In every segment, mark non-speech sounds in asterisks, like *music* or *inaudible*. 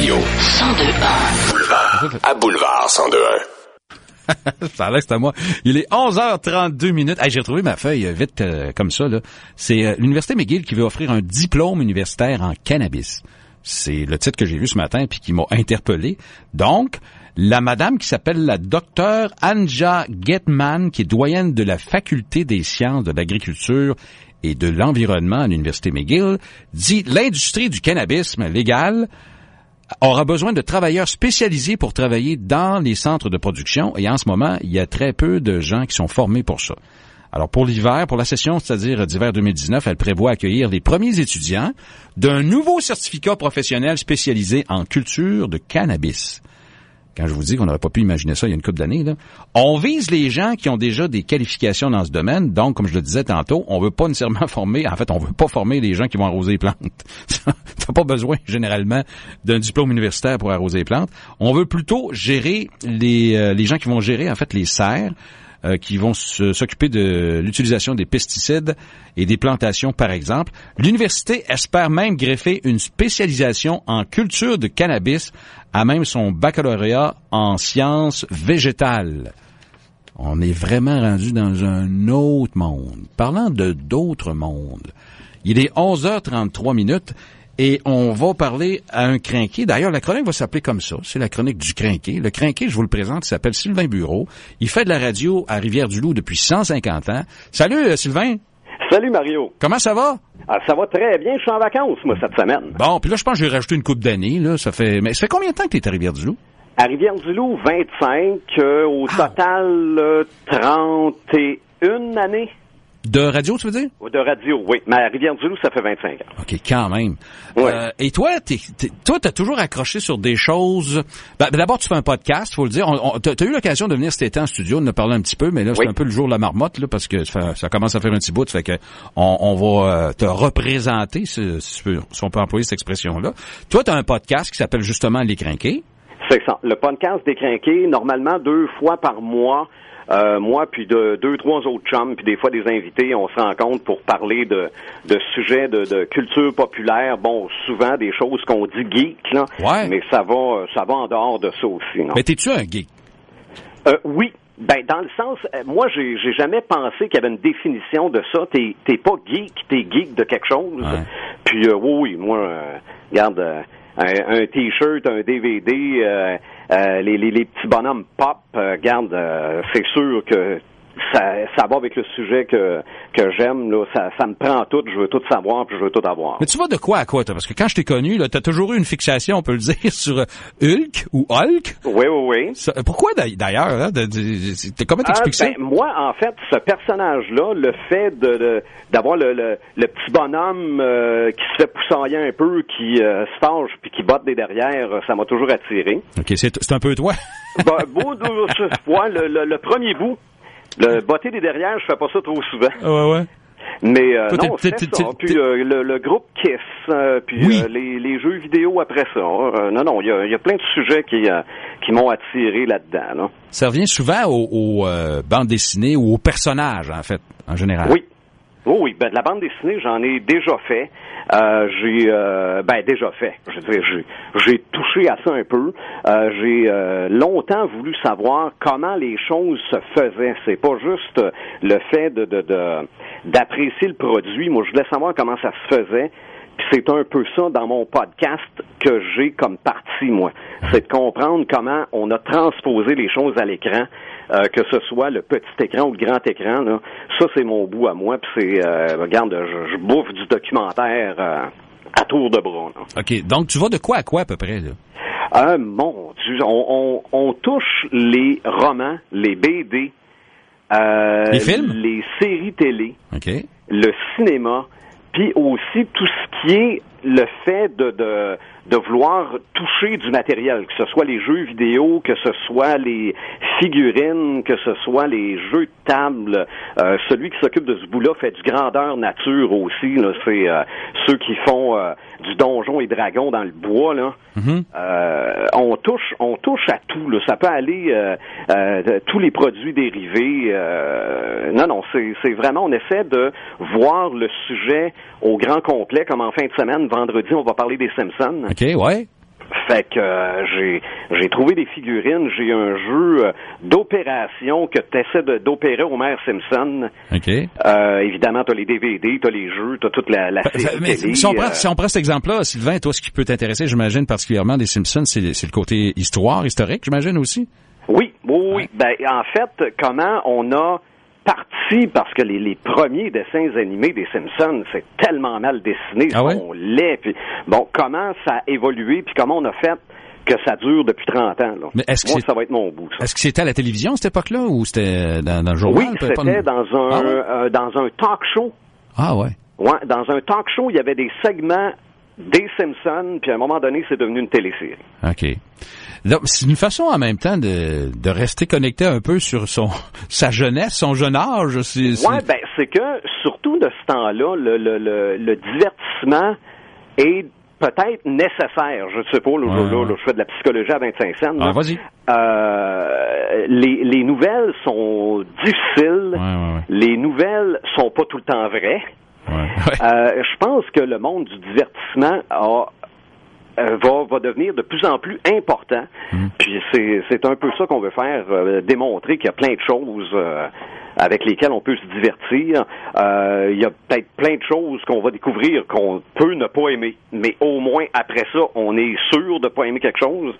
Mario. 1021. Boulevard. À Boulevard 1021. *laughs* ça a l'air à moi. Il est 11h32 minutes. Hey, j'ai retrouvé ma feuille euh, vite euh, comme ça. Là. C'est euh, l'Université McGill qui veut offrir un diplôme universitaire en cannabis. C'est le titre que j'ai vu ce matin puis qui m'a interpellé. Donc, la madame qui s'appelle la docteure Anja Getman, qui est doyenne de la Faculté des sciences de l'agriculture et de l'environnement à l'Université McGill, dit l'industrie du cannabis légal aura besoin de travailleurs spécialisés pour travailler dans les centres de production et en ce moment, il y a très peu de gens qui sont formés pour ça. Alors pour l'hiver, pour la session, c'est-à-dire d'hiver 2019, elle prévoit accueillir les premiers étudiants d'un nouveau certificat professionnel spécialisé en culture de cannabis. Quand je vous dis qu'on n'aurait pas pu imaginer ça il y a une couple d'années, on vise les gens qui ont déjà des qualifications dans ce domaine. Donc, comme je le disais tantôt, on veut pas nécessairement *laughs* former, en fait, on veut pas former les gens qui vont arroser les plantes. *laughs* T'as pas besoin généralement d'un diplôme universitaire pour arroser les plantes. On veut plutôt gérer les, euh, les gens qui vont gérer en fait les serres, euh, qui vont s'occuper de l'utilisation des pesticides et des plantations, par exemple. L'université espère même greffer une spécialisation en culture de cannabis à même son baccalauréat en sciences végétales. On est vraiment rendu dans un autre monde. Parlant de d'autres mondes, il est 11h33 minutes et on va parler à un crinqué. D'ailleurs, la chronique va s'appeler comme ça. C'est la chronique du crinqué. Le crinqué, je vous le présente, il s'appelle Sylvain Bureau. Il fait de la radio à Rivière-du-Loup depuis 150 ans. Salut, euh, Sylvain. Salut, Mario. Comment ça va? Ah, ça va très bien. Je suis en vacances, moi, cette semaine. Bon, puis là, je pense que j'ai rajouté une coupe d'années. Là, ça fait. Mais ça fait combien de temps que tu es à Rivière-du-Loup? À Rivière-du-Loup, 25. Euh, au Ah. total, euh, 31 années. De radio, tu veux dire? De radio, oui. Mais à Rivière-du-Loup, ça fait 25 ans. OK, quand même. Ouais. Euh, et toi, t'es, t'es- toi, t'as toujours accroché sur des choses. Ben, d'abord, tu fais un podcast, faut le dire. On, on- t'as, t'as eu l'occasion de venir cet été en studio, de nous parler un petit peu, mais là, c'est un peu le jour de la marmotte, là, parce que ça, commence à faire un petit bout, fait que on, on va euh, te représenter, si, si, tu peux- si on peut employer cette expression-là. Toi, t'as un podcast qui s'appelle justement Les Crinqués. C'est ça. Le podcast des crinqués, normalement deux fois par mois. Euh, moi, puis de deux, trois autres chums, puis des fois des invités, on se rencontre pour parler de, de sujets de, de culture populaire. Bon, souvent des choses qu'on dit geek, là. Ouais. Mais ça va, ça va en dehors de ça aussi. Non? Mais t'es-tu un geek? Euh, oui. Ben, dans le sens, euh, moi, j'ai j'ai jamais pensé qu'il y avait une définition de ça. T'es t'es pas geek, t'es geek de quelque chose. Ouais. Puis, euh, oui, oui, moi, euh, regarde, euh, un, un T-shirt, un DVD, euh, euh, les, les, les petits bonhommes pop, euh, regarde, euh, c'est sûr que ça, ça va avec le sujet que, que j'aime. Là, ça, ça me prend tout, je veux tout savoir, puis je veux tout avoir. Mais tu vas de quoi à quoi, toi? Parce que quand je t'ai connu, là, t'as toujours eu une fixation, on peut le *laughs* dire, sur euh, Hulk ou Hulk? Oui, oui, oui. Ça- pourquoi d'ail- d'ailleurs? Hein, comment t'expliques Ah, ça? ben, moi, en fait, ce personnage-là, le fait de d'avoir le, le, le petit bonhomme euh, qui se fait poussailler un peu, qui euh, se fâche puis qui botte des derrière, ça m'a toujours attiré. OK, c'est c'est un peu toi. Ben, beau, de- ouais, le, le, le premier bout, le botter des derrière, je fais pas ça trop souvent. ouais, ouais. Mais euh, Toi, non, c'est ça. t'es- Puis t'es- euh, le, le groupe Kiss, euh, puis Oui. euh, les, les jeux vidéo après ça. Euh, non, non, il y a, il y a plein de sujets qui, euh, qui m'ont attiré là-dedans. Là. Ça revient souvent aux, aux, euh, bandes dessinées ou aux personnages, en fait, en général. Oui. Oui, oui. Ben, de la bande dessinée, j'en ai déjà fait. Euh, j'ai euh, ben déjà fait. Je veux dire, j'ai, touché à ça un peu. Euh, j'ai euh, longtemps voulu savoir comment les choses se faisaient. C'est pas juste le fait de, de, de d'apprécier le produit. Moi, je voulais savoir comment ça se faisait. C'est un peu ça dans mon podcast que j'ai comme partie, moi. C'est de comprendre comment on a transposé les choses à l'écran, euh, que ce soit le petit écran ou le grand écran. Là. Ça, c'est mon bout à moi. Puis c'est, euh, regarde, je, je bouffe du documentaire euh, à tour de bras. là. OK, donc tu vas de quoi à quoi, à peu près, là? Ah, mon Dieu, on, on, on touche les romans, les BD, euh, Les films? les séries télé, le cinéma, puis aussi tout ce qui est le fait de, de, de vouloir toucher du matériel, que ce soit les jeux vidéo, que ce soit les figurines, que ce soit les jeux de table. Euh, celui qui s'occupe de ce bout-là fait du grandeur nature aussi. C'est euh, ceux qui font euh, du donjon et dragon dans le bois. Là. Mhm. Euh, on touche, on touche à tout. Là. Ça peut aller euh, euh, tous les produits dérivés. euh, non, non, c'est c'est vraiment. On essaie de voir le sujet au grand complet, comme en fin de semaine, vendredi, on va parler des Simpsons. OK, ouais. Fait que euh, j'ai j'ai trouvé des figurines, j'ai un jeu euh, d'opération que tu essaies d'opérer Homer Simpson. OK. Euh, évidemment, tu as les DVD, tu as les jeux, tu as toute la, la série Mais télé, si on, prend, euh, si on prend cet exemple-là, Sylvain, toi, ce qui peut t'intéresser, j'imagine, particulièrement des Simpsons, c'est c'est le côté histoire, historique, j'imagine aussi? Oui, oui, oui. Ben, en fait, comment on a parti, parce que les, les premiers dessins animés des Simpsons, c'est tellement mal dessiné, Ah ouais? on puis bon, comment ça a évolué, puis comment on a fait que ça dure depuis 30 ans. Là? Mais est-ce que Moi, ça va être mon bout. Ça. Est-ce que c'était à la télévision à cette époque-là ou c'était dans, dans le journal? Oui, pas- c'était dans un Ah ouais? euh, dans un talk show. Ah ouais. Ouais, dans un talk show, il y avait des segments des Simpsons, puis à un moment donné, c'est devenu une télésérie. OK. C'est une façon en même temps de, de rester connecté un peu sur son *laughs* sa jeunesse, son jeune âge. Ouais, ben c'est que surtout de ce temps-là, le, le, le, le divertissement est peut-être nécessaire. Je sais pas, là, Ouais, je, là, ouais. là, je fais de la psychologie à 25 cents. Ah, vas-y. Euh, les, les nouvelles sont difficiles. Ouais, ouais, ouais. Les nouvelles sont pas tout le temps vraies. Ouais. Ouais. Euh, je pense que le monde du divertissement a va, va devenir de plus en plus important. Mm. Puis c'est, c'est un peu ça qu'on veut faire, euh, démontrer qu'il y a plein de choses euh, avec lesquelles on peut se divertir. Euh, il y a peut-être plein de choses qu'on va découvrir qu'on peut ne pas aimer, mais au moins après ça, on est sûr de pas aimer quelque chose.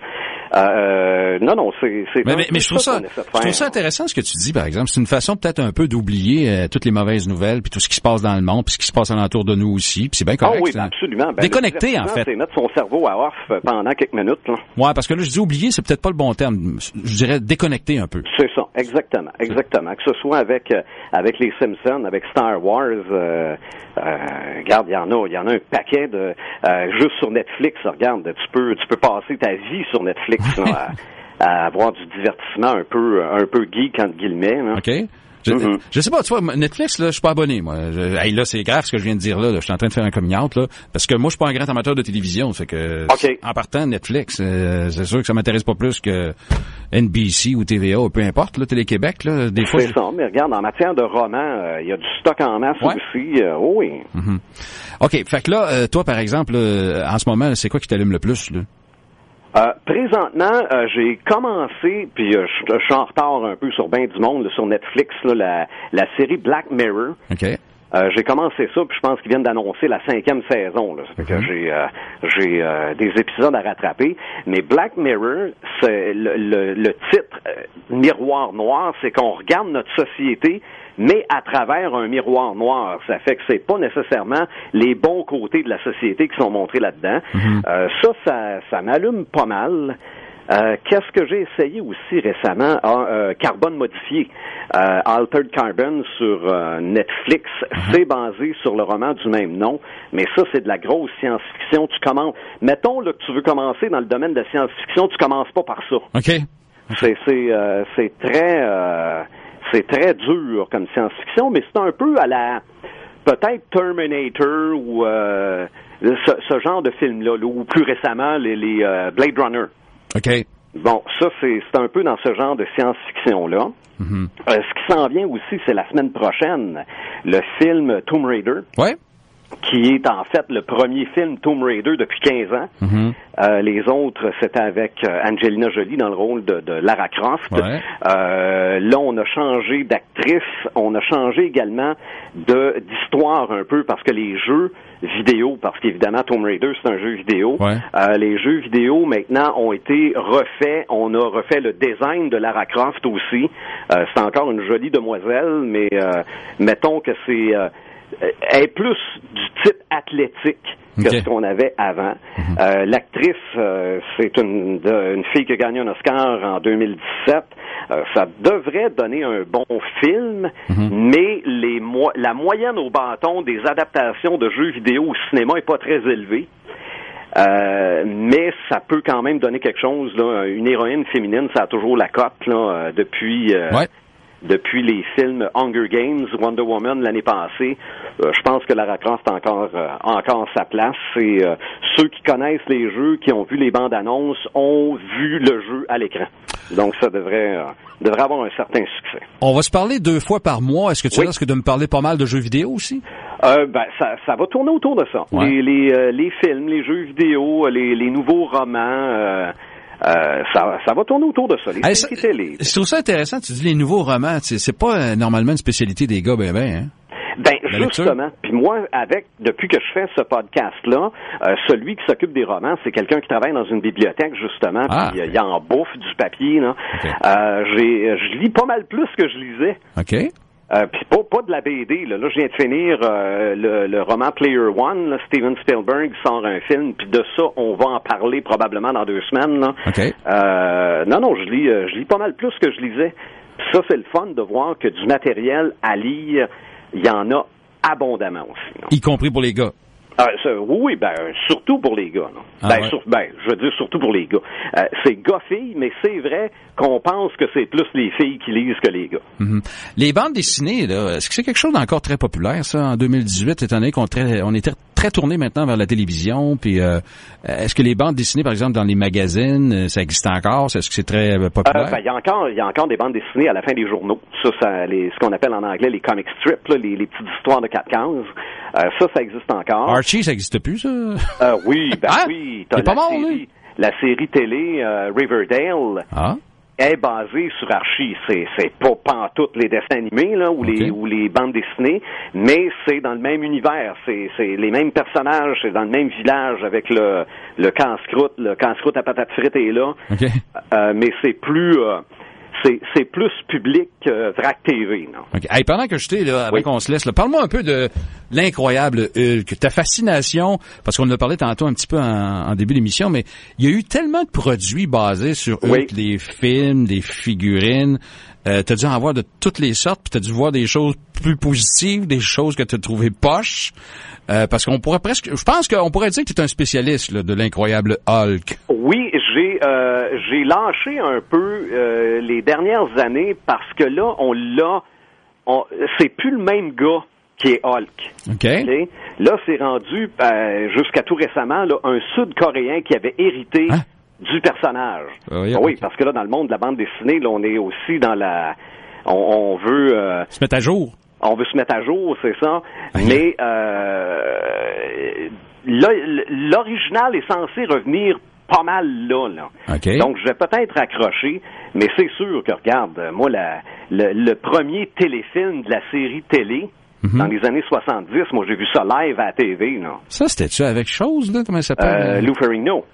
Euh, non, non, c'est, c'est Mais, mais, je trouve ça, je trouve intéressant ce que tu dis, par exemple. C'est une façon peut-être un peu d'oublier euh, toutes les mauvaises nouvelles, puis tout ce qui se passe dans le monde, puis ce qui se passe alentour de nous aussi. Puis c'est bien Ah correct. oui, c'est- ben absolument. Ben, Déconnecter, en fait. C'est mettre son cerveau à off pendant quelques minutes. Là. Ouais, parce que là, je dis oublier, c'est peut-être pas le bon terme. Je dirais déconnecter un peu. C'est ça, exactement, exactement. Que ce soit avec euh, avec les Simpsons, avec Star Wars, euh, euh, regarde, il y en a, il y en a un paquet de euh, juste sur Netflix. Regarde, tu peux tu peux passer ta vie sur Netflix là, à, à avoir du divertissement un peu un peu geek entre guillemets. Là. OK? Je, Mhm. je sais pas, tu vois, Netflix, là, je suis pas abonné, moi. Je- hey, là, c'est grave ce que je viens de dire là, là. Je suis en train de faire un coming out, là. Parce que moi, je suis pas un grand amateur de télévision. Fait que, en partant, Netflix, euh, c'est sûr que ça m'intéresse pas plus que NBC ou TVA ou peu importe, là, Télé-Québec, là. Des fois, C'est ça, mais regarde, en matière de romans, euh, il y a du stock en masse Ouais. aussi. euh, oui. OK. Fait que là, toi, par exemple, en ce moment, c'est quoi qui t'allume le plus, là? Euh, présentement, euh, j'ai commencé, puis euh, je suis en retard un peu sur bien du monde, là, sur Netflix, là, la, la série Black Mirror. OK? Euh, j'ai commencé ça, puis je pense qu'ils viennent d'annoncer la cinquième saison. Là. Ça fait que j'ai euh, j'ai euh, des épisodes à rattraper. Mais Black Mirror, c'est le, le, le titre euh, Miroir noir, c'est qu'on regarde notre société, mais à travers un miroir noir. Ça fait que c'est pas nécessairement les bons côtés de la société qui sont montrés là-dedans. Euh, ça, ça, ça m'allume pas mal. Euh, Qu'est-ce que j'ai essayé aussi récemment? Ah, euh, carbone modifié. Euh, Altered Carbon sur Netflix. C'est basé sur le roman du même nom, mais ça, c'est de la grosse science-fiction. Tu commences. Mettons là, que tu veux commencer dans le domaine de la science-fiction, tu commences pas par ça. OK? C'est très c'est très dur comme science-fiction, mais c'est un peu à la peut-être Terminator ou euh, ce, ce genre de film-là, là, ou plus récemment les, les euh, Blade Runner. OK. Bon, ça, c'est c'est un peu dans ce genre de science-fiction-là. Mhm. Euh, ce qui s'en vient aussi, c'est la semaine prochaine, le film Tomb Raider, Ouais? Qui est en fait le premier film Tomb Raider depuis 15 ans. Mhm. Euh, les autres, c'était avec euh, Angelina Jolie dans le rôle de, de Lara Croft. Ouais. Euh, là, on a changé d'actrice, on a changé également de d'histoire un peu parce que les jeux vidéo, parce qu'évidemment Tomb Raider c'est un jeu vidéo, Ouais. euh, les jeux vidéo maintenant ont été refaits. On a refait le design de Lara Croft aussi. C'est encore une jolie demoiselle, mais mettons que c'est elle est plus du type athlétique que ce qu'on avait avant. Euh, L'actrice, euh, c'est une, une fille qui a gagné un Oscar en 2017. Euh, ça devrait donner un bon film, mais les mo- la moyenne au bâton des adaptations de jeux vidéo au cinéma est pas très élevée. Euh, mais ça peut quand même donner quelque chose. Là. Une héroïne féminine, ça a toujours la cote là, euh, depuis euh, Ouais. Depuis les films Hunger Games, Wonder Woman l'année passée. Euh, je pense que Lara Croft a encore euh, encore sa place. Et euh, ceux qui connaissent les jeux, qui ont vu les bandes annonces, ont vu le jeu à l'écran. Donc ça devrait euh, devrait avoir un certain succès. On va se parler deux fois par mois. Est-ce que tu Oui. risques de me parler pas mal de jeux vidéo aussi? Euh, ben, ça, ça va tourner autour de ça. Ouais. Les, les, les films, les jeux vidéo, les, les nouveaux romans, euh, euh, ça, ça va tourner autour de ça. Les ça- télé. Je trouve ça intéressant, tu dis les nouveaux romans, c'est pas euh, normalement une spécialité des gars, ben ben, hein? Ben justement. Puis moi, avec depuis que je fais ce podcast-là, euh, celui qui s'occupe des romans, c'est quelqu'un qui travaille dans une bibliothèque justement. Ah. Puis euh, il en bouffe du papier. Là. Euh, j'ai, je lis pas mal plus que je lisais. OK? Euh, puis pas, pas de la BD. Là, là je viens de finir euh, le, le roman Player One. Là, Steven Spielberg sort un film. Puis de ça, on va en parler probablement dans deux semaines. Là. Euh, non, non, je lis, euh, je lis pas mal plus que je lisais. Puis ça, c'est le fun de voir que du matériel à lire, il y en a abondamment aussi. non? Y compris pour les gars. Ah, ça, oui, ben surtout pour les gars. Non? Ah, ben, ouais. sur- ben, je veux dire surtout pour les gars. Euh, c'est gars-filles, mais c'est vrai qu'on pense que c'est plus les filles qui lisent que les gars. Mhm. Les bandes dessinées, là, est-ce que c'est quelque chose d'encore très populaire, ça, en 2018, étant donné qu'on on était très tourné maintenant vers la télévision, puis euh, est-ce que les bandes dessinées, par exemple, dans les magazines, euh, ça existe encore? Est-ce que c'est très euh, Euh, populaire? ben, il y a encore, il y a encore des bandes dessinées à la fin des journaux. Ça, ça les, ce qu'on appelle en anglais les comic strips, là, les, les petites histoires de quatre cases. Euh, ça, ça existe encore. Archie, ça existe plus, ça? Euh, oui, ben Ah! oui. Est pas la mort, série, la série télé euh, Riverdale Ah? Est basée sur Archie. C'est c'est pas pantoute les dessins animés là ou les ou les bandes dessinées, mais c'est dans le même univers. C'est c'est les mêmes personnages. C'est dans le même village avec le le casse-croûte. Le casse-croûte à patates frites est là. Euh, mais c'est plus euh, c'est c'est plus public que Vrac TV. Non? OK. Hey, pendant que je t'ai, là, avant Oui. qu'on se laisse, là, parle-moi un peu de l'incroyable Hulk, ta fascination, parce qu'on en a parlé tantôt un petit peu en, en début d'émission, mais il y a eu tellement de produits basés sur Hulk, Oui. les films, les figurines. Euh, t'as dû en voir de toutes les sortes, puis t'as dû voir des choses plus positives, des choses que t'as trouvées poches. Euh, parce qu'on pourrait presque, je pense qu'on pourrait dire que tu es un spécialiste là, de l'incroyable Hulk. Oui, j'ai euh, j'ai lâché un peu euh, les dernières années parce que là, on l'a, c'est plus le même gars qui est Hulk. OK? ok? Là, c'est rendu euh, jusqu'à tout récemment là, un Sud-Coréen qui avait hérité Hein? Du personnage. Ah oui, Ah parce que là, dans le monde de la bande dessinée, là, on est aussi dans la, on, on veut. euh, Se mettre à jour. on veut se mettre à jour, c'est ça. Mais euh, l'original est censé revenir pas mal là. là. Donc, je vais peut-être accrocher, mais c'est sûr que, regarde, moi, la, le, le premier téléfilm de la série télé, Mhm. dans les années 70, moi, j'ai vu ça live à la TV, là. Ça, c'était-tu avec chose, là? Comment ça s'appelle? Euh, Lou Ferrigno.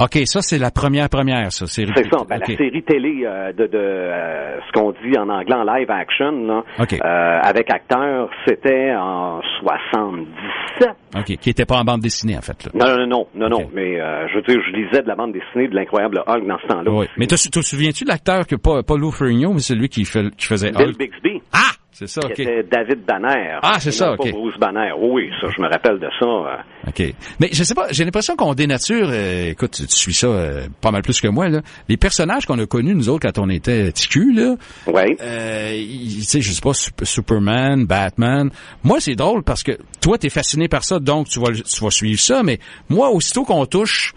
OK, ça, c'est la première première, ça. C'est C'est ça, ben, la série télé euh, de, de euh, ce qu'on dit en anglais en live action, là, OK. euh, avec acteurs, c'était en 77. OK, qui était pas en bande dessinée, en fait. Là. Non, non, non, non, non, mais euh, je veux dire, je lisais de la bande dessinée de l'incroyable Hulk dans ce temps-là. Oui. Mais te, te souviens-tu de l'acteur que pas, pas Lou Ferrigno, mais celui qui, fait, qui faisait Bill Hulk? Bixby, Ah! C'est ça, qui OK. était David Banner. Ah, c'est ça, ok. Pas Bruce Banner. Oui, ça, je me rappelle de ça. euh. OK. Mais je sais pas, j'ai l'impression qu'on dénature, euh, écoute, tu, tu suis ça euh, pas mal plus que moi, là. Les personnages qu'on a connus, nous autres, quand on était TQ, là, Ouais. euh, tu sais, je sais pas, Sup- Superman, Batman. Moi, c'est drôle parce que toi, t'es fasciné par ça, donc tu vas, tu vas suivre ça, mais moi, aussitôt qu'on touche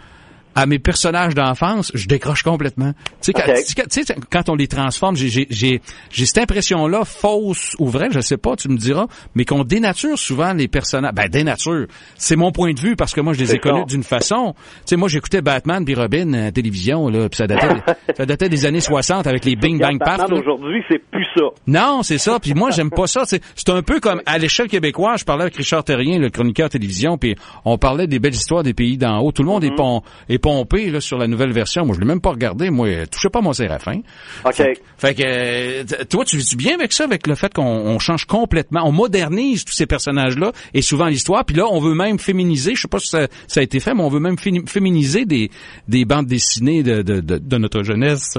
à mes personnages d'enfance, je décroche complètement. Tu sais, quand, quand on les transforme, j'ai, cette impression-là, fausse ou vraie, je sais pas, tu me diras, mais qu'on dénature souvent les personnages. Ben, dénature. C'est mon point de vue parce que moi, je les ai connus d'une façon. Tu sais, moi, j'écoutais Batman puis Robin à la télévision, là, puis ça datait, *laughs* ça datait des années 60 avec les Bing Bang Regarde, Paf. Batman là. aujourd'hui, c'est plus ça. Non, c'est ça. Puis moi, j'aime pas ça. C'est un peu comme à l'échelle québécoise. Je parlais avec Richard Terrien, le chroniqueur télévision, puis on parlait des belles histoires des pays d'en haut. Tout le monde est, pom- est pompé là, sur la nouvelle version. Moi, je l'ai même pas regardé. Moi, euh, touchez pas mon séraphin. OK. Fait que euh, toi, tu vis bien avec ça, avec le fait qu'on on change complètement, on modernise tous ces personnages-là et souvent l'histoire. Puis là, on veut même féminiser. Je sais pas si ça, ça a été fait, mais on veut même féminiser des, des bandes dessinées de, de, de, de notre jeunesse.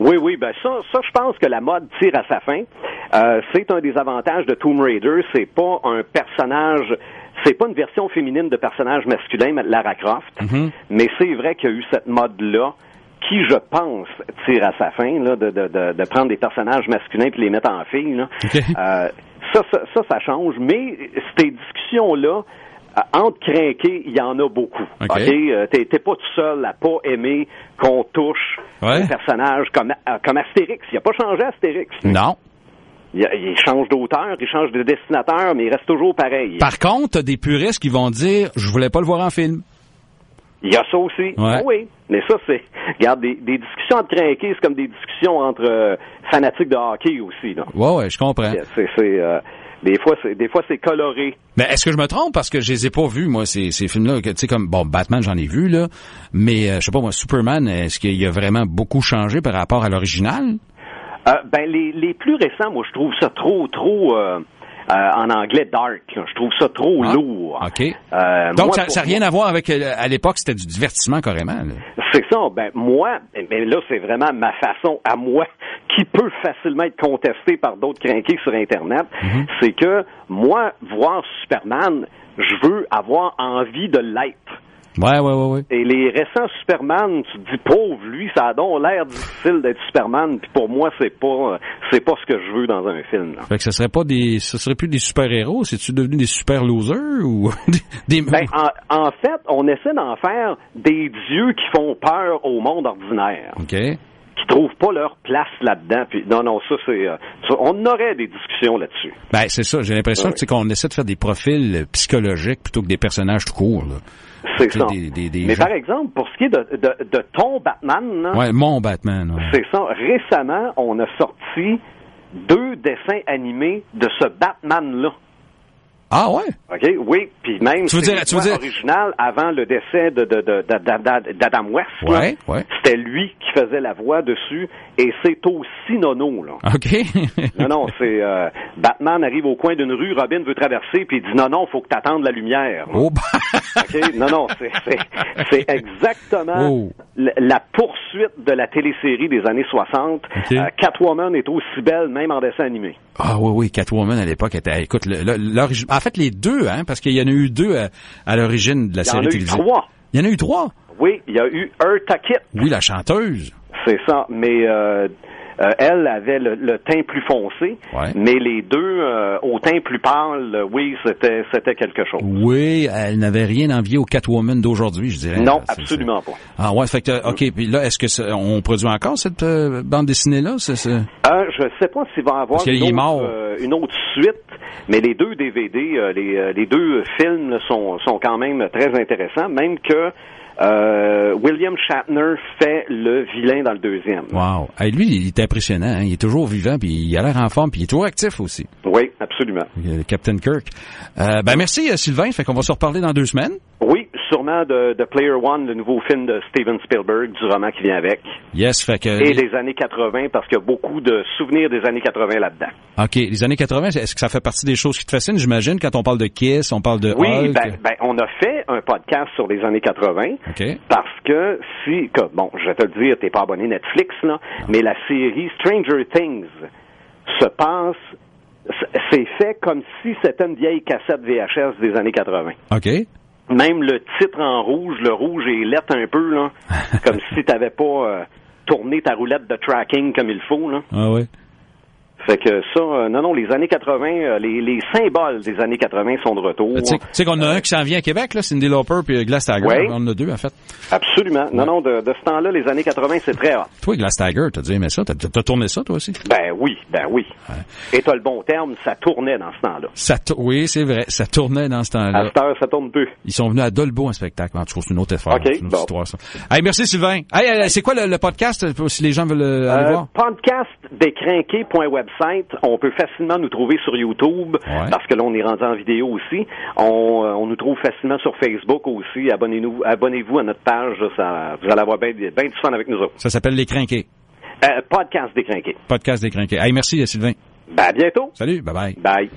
Oui, oui, ben ça, ça, je pense que la mode tire à sa fin. Euh, c'est un des avantages de Tomb Raider. C'est pas un personnage, c'est pas une version féminine de personnage masculin, Lara Croft. Mhm. Mais c'est vrai qu'il y a eu cette mode-là qui, je pense, tire à sa fin, là, de, de, de, de prendre des personnages masculins puis les mettre en filles. Là. Euh, ça, ça, ça, ça change. Mais ces discussions-là, euh, entre crinqués, il y en a beaucoup. OK. Euh, T'es pas tout seul à pas aimer qu'on touche Ouais. un personnage comme, comme Astérix. Il a pas changé Astérix. Non. Il, il change d'auteur, il change de dessinateur, mais il reste toujours pareil. Par contre, t'as des puristes qui vont dire, je voulais pas le voir en film. Il y a ça aussi. Ouais. Oui, mais ça, c'est... Regarde, des, des discussions entre crinqués, c'est comme des discussions entre euh, fanatiques de hockey aussi. Là. Ouais, ouais, je comprends. C'est, c'est, euh, des fois, c'est, des fois, c'est coloré. Mais est-ce que je me trompe? Parce que je les ai pas vus moi ces, ces films-là que tu sais comme bon Batman j'en ai vu là, mais euh, je sais pas moi Superman est-ce qu'il a vraiment beaucoup changé par rapport à l'original? Euh, ben, les, les plus récents, moi, je trouve ça trop, trop... euh, euh, en anglais dark. là. Je trouve ça trop Ah, lourd. OK. Euh, Donc moi, ça n'a rien à voir avec à l'époque c'était du divertissement carrément. C'est ça. Ben moi, mais là c'est vraiment ma façon à moi *laughs* qui peut facilement être contestée par d'autres crinqués sur Internet. Mhm. C'est que moi, voir Superman, je veux avoir envie de l'être. Ouais ouais ouais ouais. Et les récents Superman, tu te dis pauvre, lui, ça a donc l'air difficile d'être Superman. Puis pour moi, c'est pas, c'est pas ce que je veux dans un film. là. Fait que ce serait pas des ce serait plus des super-héros, c'est-tu devenu des super losers ou *laughs* des, des- Ben, en, en fait, on essaie d'en faire des dieux qui font peur au monde ordinaire. OK. Qui trouvent pas leur place là-dedans. Puis non, non, ça c'est, euh, ça, on aurait des discussions là-dessus. Ben c'est ça, j'ai l'impression que c'est qu'on essaie de faire des profils euh, psychologiques plutôt que des personnages tout courts là. C'est ça. des- des- des Mais gens- par exemple, pour ce qui est de, de, de ton Batman, là, Ouais, mon Batman. ouais. c'est ça. Récemment, on a sorti deux dessins animés de ce Batman-là. Ah ouais. OK? Oui, puis même Tu veux c'est dire- tu veux l'histoire dire- originale avant le décès de, de, de- d'Adam West. ouais. C'était lui qui faisait la voix dessus et c'est aussi nono, là. OK. *laughs* Non, non, c'est euh, Batman arrive au coin d'une rue, Robin veut traverser, puis il dit non, non, faut que t'attendes la lumière. oh, bah. *laughs* OK? Non, non, c'est, exactement Oh. la, la poursuite de la télésérie des années 60. OK. Euh, Catwoman est aussi belle, même en dessin animé. Ah oui, oui, Catwoman à l'époque était. Écoute, le-. En fait, les deux, hein, parce qu'il y en a eu deux à, à l'origine de la Il y en série a eu télévisée. trois. Il y en a eu trois? Oui, il y a eu Eartha Kitt, Oui, la chanteuse. C'est ça, mais euh, euh, elle avait le, le teint plus foncé, Ouais. mais les deux euh, au teint plus pâle, oui, c'était, c'était quelque chose. Oui, elle n'avait rien envié au Catwoman d'aujourd'hui, je dirais. Non, absolument pas. Ah ouais, fait que ok, puis là, est-ce que ça- on produit encore cette euh, bande dessinée là C'est- c'est- je sais pas s'il va y avoir une autre, mort. une autre suite, mais les deux DVD, les, les deux films là, sont, sont quand même très intéressants, même que euh, William Shatner fait le vilain dans le deuxième. Wow. Hey, lui, il est impressionnant. hein. Il est toujours vivant, puis il a l'air en forme, puis il est toujours actif aussi. Oui, absolument. Le Captain Kirk. Euh, ben merci euh, Sylvain. Fait qu'on va se reparler dans deux semaines. Oui, sûrement de, de Player One, le nouveau film de Steven Spielberg, du roman qui vient avec, Yes, fait que. et des années 80, parce qu'il y a beaucoup de souvenirs des années 80 là-dedans. OK, les années 80, est-ce que ça fait partie des choses qui te fascinent, j'imagine, quand on parle de Kiss, on parle de Oui, Hulk? ben, ben, on a fait un podcast sur les années 80. OK. Parce que si, que, bon, je vais te le dire, t'es pas abonné Netflix, là, mais la série Stranger Things se passe, c'est fait comme si c'était une vieille cassette VHS des années 80. OK. Même le titre en rouge, le rouge est lettre un peu, là, *laughs* comme si t'avais pas euh, tourné ta roulette de tracking comme il faut, là. Ah ouais. Fait que ça, euh, non, non, les années 80, euh, les, les symboles des années 80 sont de retour. Tu sais- qu'on a un qui s'en vient à Québec, là, Cindy Lauper puis Glass Tiger. Ouais. On en a deux, en fait. Absolument. Non, non, de, de ce temps-là, les années 80, c'est très hot. Toi, Glass Tiger, t'as dit, mais ça, t'as t'as tourné ça, toi aussi? Ben oui, ben oui. Et t'as le bon terme, ça tournait dans ce temps-là. Ça tou- oui, c'est vrai, ça tournait dans ce À temps-là. cette heure, ça tourne peu. Ils sont venus à Dolbeau en spectacle. En tout cas, c'est une autre affaire. OK, c'est une autre bon. histoire, ça. Hey, merci, Sylvain. Hey, euh, c'est quoi le, le podcast, si les gens veulent aller Euh, voir? On peut facilement nous trouver sur YouTube, Ouais. parce que là, on est rendu en vidéo aussi. On, euh, on nous trouve facilement sur Facebook aussi. Abonnez-nous, abonnez-vous à notre page, ça, vous allez avoir bien du fun avec nous autres. Ça s'appelle Les Crinqués. Euh, podcast décrinqué. Podcast des Crinqués. Hey, merci, Sylvain. Ben, à bientôt. Salut, bye bye. Bye.